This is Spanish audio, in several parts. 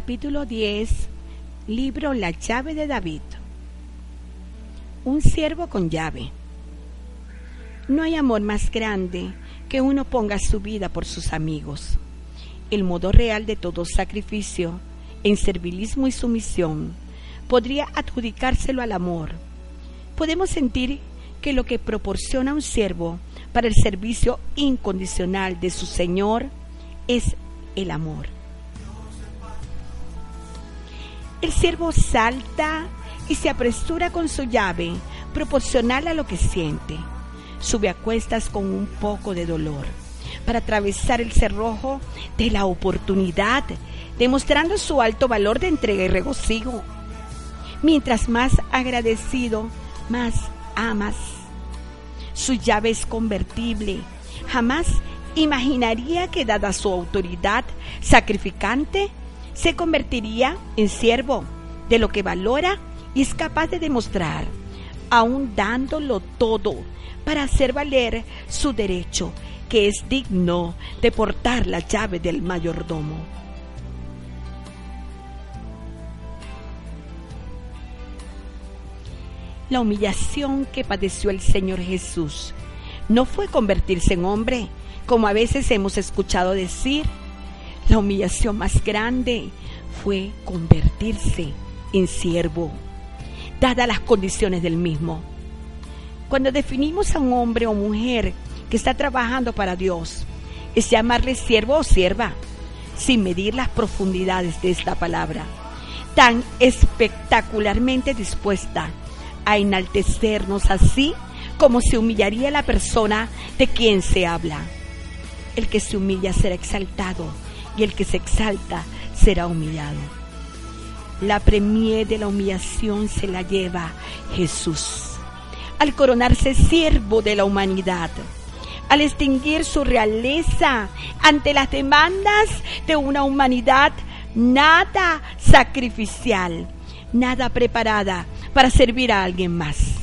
Capítulo 10 Libro La llave de David Un siervo con llave No hay amor más grande que uno ponga su vida por sus amigos. El modo real de todo sacrificio, en servilismo y sumisión, podría adjudicárselo al amor. Podemos sentir que lo que proporciona un siervo para el servicio incondicional de su Señor es el amor. El siervo salta y se apresura con su llave, proporcional a lo que siente. Sube a cuestas con un poco de dolor para atravesar el cerrojo de la oportunidad, demostrando su alto valor de entrega y regocijo. Mientras más agradecido, más amas. Su llave es convertible. Jamás imaginaría que dada su autoridad sacrificante, se convertiría en siervo de lo que valora y es capaz de demostrar, aun dándolo todo para hacer valer su derecho, que es digno de portar la llave del mayordomo. La humillación que padeció el Señor Jesús no fue convertirse en hombre, como a veces hemos escuchado decir, la humillación más grande fue convertirse en siervo, dadas las condiciones del mismo. Cuando definimos a un hombre o mujer que está trabajando para Dios, es llamarle siervo o sierva, sin medir las profundidades de esta palabra, tan espectacularmente dispuesta a enaltecernos así como se humillaría la persona de quien se habla. El que se humilla será exaltado y el que se exalta será humillado. La premie de la humillación se la lleva Jesús. Al coronarse siervo de la humanidad, al extinguir su realeza ante las demandas de una humanidad nada sacrificial, nada preparada para servir a alguien más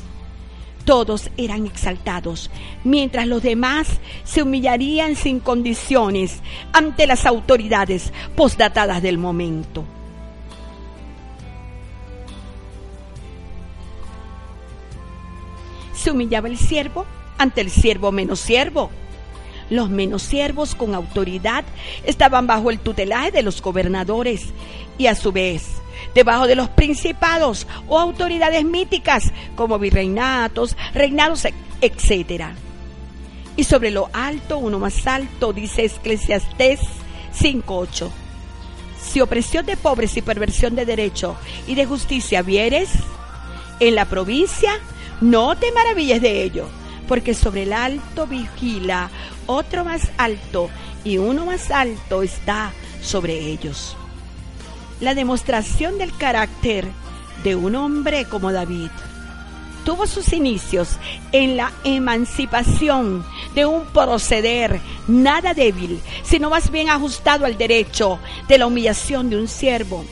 todos eran exaltados, mientras los demás se humillarían sin condiciones ante las autoridades postdatadas del momento. Se humillaba el siervo ante el siervo menos siervo. Los menos siervos con autoridad estaban bajo el tutelaje de los gobernadores y a su vez debajo de los principados o autoridades míticas como virreinatos, reinados, etc. Y sobre lo alto, uno más alto, dice Eclesiastés 5.8. Si opresión de pobres y perversión de derecho y de justicia vieres en la provincia, no te maravilles de ello, porque sobre el alto vigila otro más alto y uno más alto está sobre ellos la demostración del carácter de un hombre como David tuvo sus inicios en la emancipación de un proceder nada débil, sino más bien ajustado al derecho de la humillación de un siervo.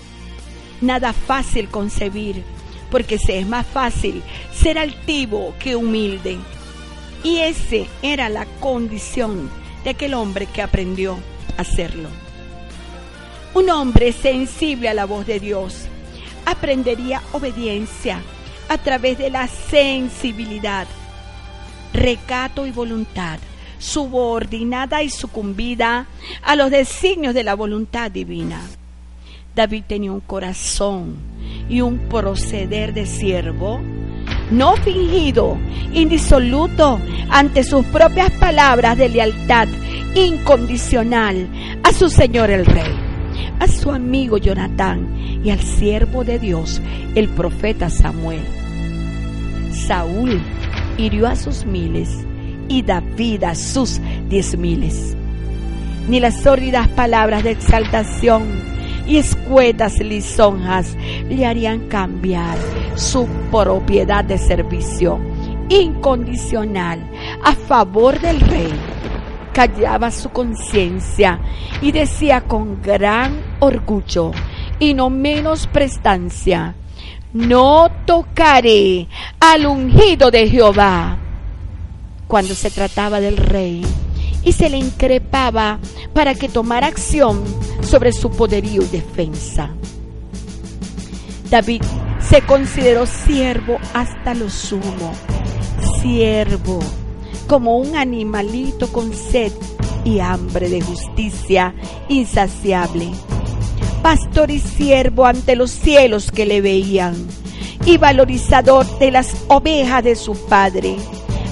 Nada fácil concebir, porque se es más fácil ser altivo que humilde. Y esa era la condición de aquel hombre que aprendió a hacerlo. Un hombre sensible a la voz de Dios aprendería obediencia a través de la sensibilidad, recato y voluntad, subordinada y sucumbida a los designios de la voluntad divina. David tenía un corazón y un proceder de siervo, no fingido, indisoluto, ante sus propias palabras de lealtad incondicional a su Señor el Rey, a su amigo Jonatán y al siervo de Dios, el profeta Samuel. Saúl hirió a sus miles y David a sus diez miles. Ni las sórdidas palabras de exaltación y escuetas lisonjas le harían cambiar su propiedad de servicio incondicional a favor del rey. Callaba su conciencia y decía con gran orgullo y no menos prestancia, no tocaré al ungido de Jehová. Cuando se trataba del rey, y se le increpaba para que tomara acción sobre su poderío y defensa. David se consideró siervo hasta lo sumo, siervo, como un animalito con sed y hambre de justicia insaciable, pastor y siervo ante los cielos que le veían, y valorizador de las ovejas de su padre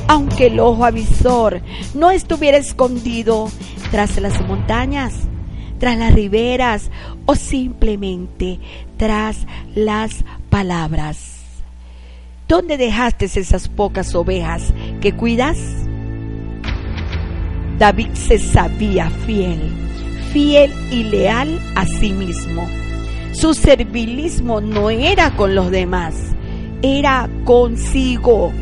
aunque el ojo avisor no estuviera escondido tras las montañas, tras las riberas o simplemente tras las palabras. ¿Dónde dejaste esas pocas ovejas que cuidas? David se sabía fiel, fiel y leal a sí mismo. Su servilismo no era con los demás, era consigo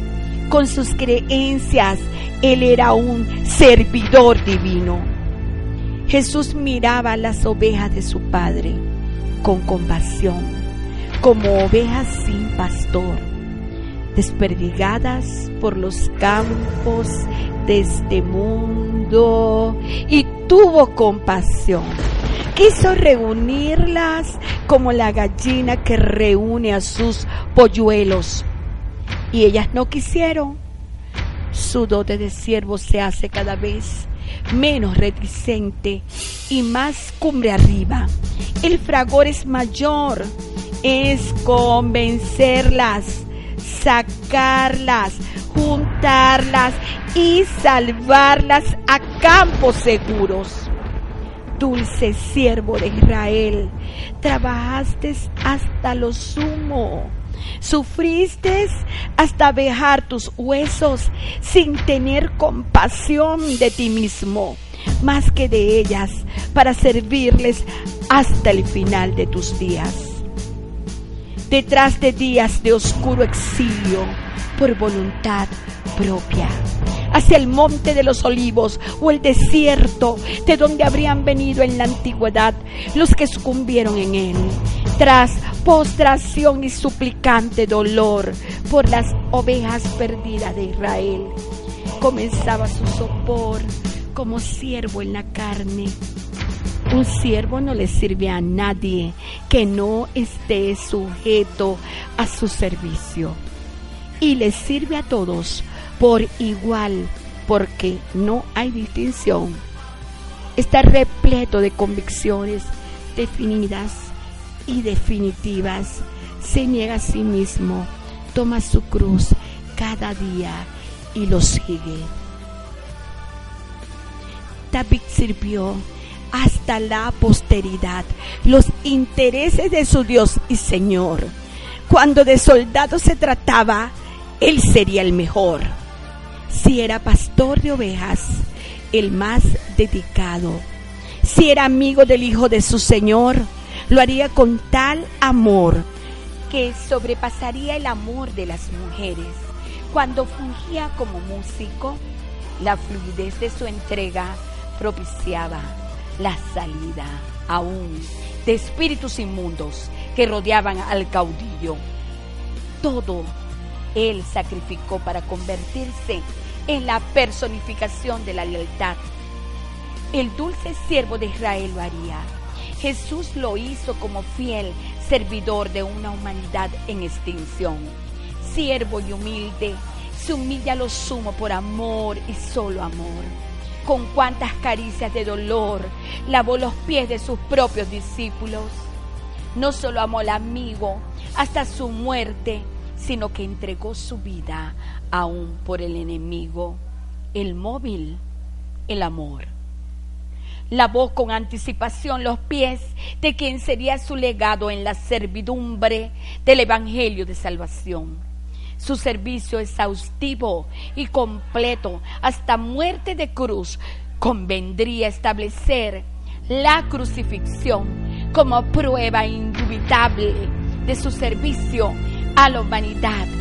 con sus creencias, Él era un servidor divino. Jesús miraba las ovejas de su Padre con compasión, como ovejas sin pastor, desperdigadas por los campos de este mundo, y tuvo compasión. Quiso reunirlas como la gallina que reúne a sus polluelos y ellas no quisieron. Su dote de siervo se hace cada vez menos reticente y más cumbre arriba. El fragor es mayor, es convencerlas, sacarlas, juntarlas y salvarlas a campos seguros. Dulce siervo de Israel, trabajaste hasta lo sumo Sufriste hasta vejar tus huesos sin tener compasión de ti mismo, más que de ellas, para servirles hasta el final de tus días. Detrás de días de oscuro exilio, por voluntad propia, hacia el monte de los olivos o el desierto de donde habrían venido en la antigüedad los que sucumbieron en él, tras postración y suplicante dolor por las ovejas perdidas de Israel. Comenzaba su sopor como siervo en la carne. Un siervo no le sirve a nadie que no esté sujeto a su servicio. Y le sirve a todos por igual, porque no hay distinción. Está repleto de convicciones definidas y definitivas. Se niega a sí mismo, toma su cruz cada día y lo sigue. David sirvió hasta la posteridad los intereses de su Dios y Señor. Cuando de soldado se trataba, él sería el mejor si era pastor de ovejas, el más dedicado. Si era amigo del Hijo de su Señor, lo haría con tal amor que sobrepasaría el amor de las mujeres. Cuando fungía como músico, la fluidez de su entrega propiciaba la salida aún de espíritus inmundos que rodeaban al caudillo. Todo él sacrificó para convertirse en la personificación de la lealtad. El dulce siervo de Israel lo haría. Jesús lo hizo como fiel servidor de una humanidad en extinción. Siervo y humilde, se humilla lo sumo por amor y solo amor. Con cuántas caricias de dolor lavó los pies de sus propios discípulos. No solo amó al amigo, hasta su muerte, sino que entregó su vida aún por el enemigo, el móvil, el amor. Lavó con anticipación los pies de quien sería su legado en la servidumbre del Evangelio de Salvación. Su servicio exhaustivo y completo hasta muerte de cruz convendría establecer la crucifixión como prueba indubitable de su servicio a la humanidad.